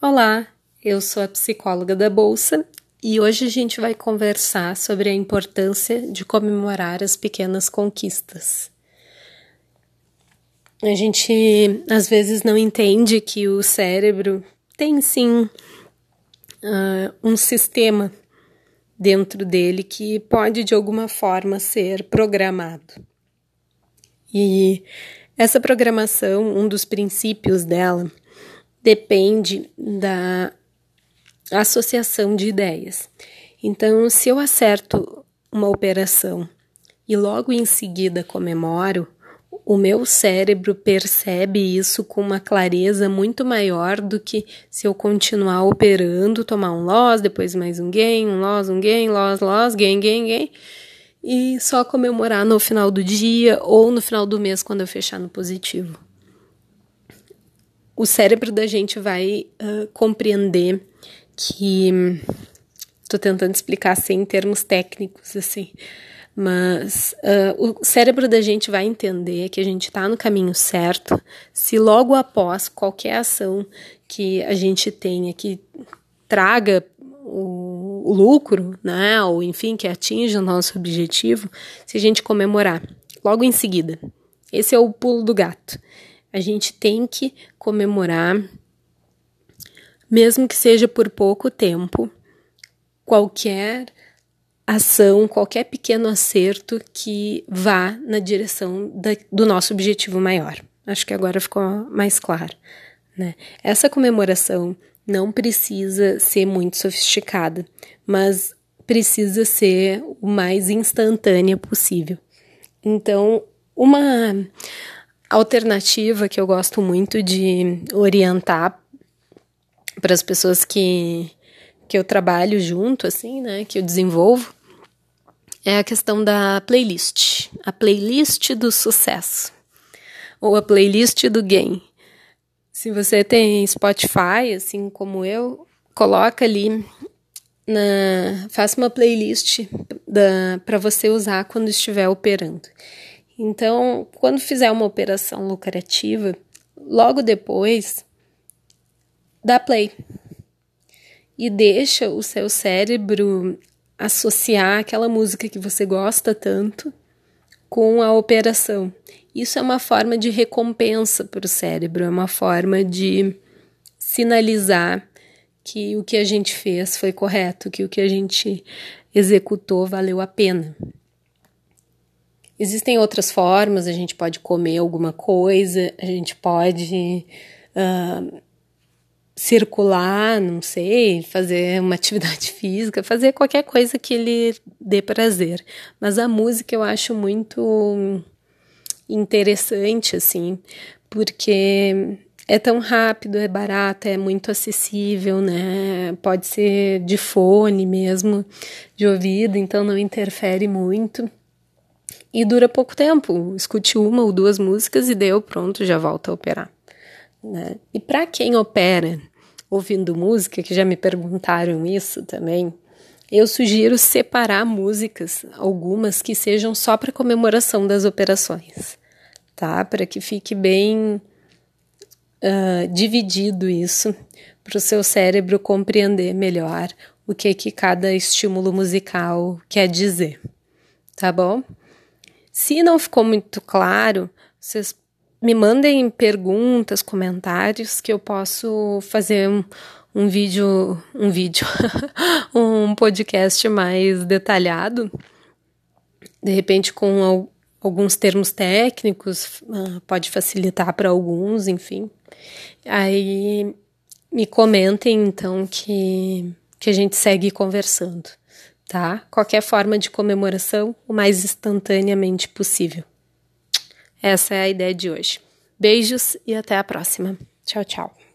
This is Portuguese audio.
Olá, eu sou a psicóloga da Bolsa e hoje a gente vai conversar sobre a importância de comemorar as pequenas conquistas. A gente às vezes não entende que o cérebro tem sim uh, um sistema dentro dele que pode de alguma forma ser programado. E essa programação, um dos princípios dela, depende da associação de ideias. Então, se eu acerto uma operação e logo em seguida comemoro, o meu cérebro percebe isso com uma clareza muito maior do que se eu continuar operando, tomar um loss, depois mais um gain, um loss, um gain, loss, loss, gain, gain, gain, e só comemorar no final do dia ou no final do mês quando eu fechar no positivo o cérebro da gente vai uh, compreender que. Estou tentando explicar sem assim, termos técnicos, assim. Mas uh, o cérebro da gente vai entender que a gente está no caminho certo se logo após qualquer ação que a gente tenha que traga o, o lucro, né, ou enfim, que atinja o nosso objetivo, se a gente comemorar logo em seguida. Esse é o pulo do gato. A gente tem que comemorar, mesmo que seja por pouco tempo, qualquer ação, qualquer pequeno acerto que vá na direção da, do nosso objetivo maior. Acho que agora ficou mais claro. Né? Essa comemoração não precisa ser muito sofisticada, mas precisa ser o mais instantânea possível. Então, uma alternativa que eu gosto muito de orientar para as pessoas que, que eu trabalho junto, assim, né, que eu desenvolvo, é a questão da playlist. A playlist do sucesso. Ou a playlist do gain. Se você tem Spotify, assim como eu, coloca ali na, faça uma playlist para você usar quando estiver operando. Então, quando fizer uma operação lucrativa, logo depois, dá play e deixa o seu cérebro associar aquela música que você gosta tanto com a operação. Isso é uma forma de recompensa para o cérebro, é uma forma de sinalizar que o que a gente fez foi correto, que o que a gente executou valeu a pena. Existem outras formas, a gente pode comer alguma coisa, a gente pode uh, circular, não sei, fazer uma atividade física, fazer qualquer coisa que lhe dê prazer. Mas a música eu acho muito interessante, assim, porque é tão rápido, é barato, é muito acessível, né? Pode ser de fone mesmo, de ouvido, então não interfere muito e dura pouco tempo. Escute uma ou duas músicas e deu, pronto, já volta a operar. Né? E para quem opera ouvindo música, que já me perguntaram isso também, eu sugiro separar músicas, algumas que sejam só para comemoração das operações, tá? Para que fique bem uh, dividido isso, para o seu cérebro compreender melhor o que que cada estímulo musical quer dizer, tá bom? Se não ficou muito claro, vocês me mandem perguntas, comentários que eu posso fazer um, um vídeo, um vídeo, um podcast mais detalhado, de repente com alguns termos técnicos, ah, pode facilitar para alguns, enfim. Aí me comentem então que que a gente segue conversando tá? Qualquer forma de comemoração o mais instantaneamente possível. Essa é a ideia de hoje. Beijos e até a próxima. Tchau, tchau.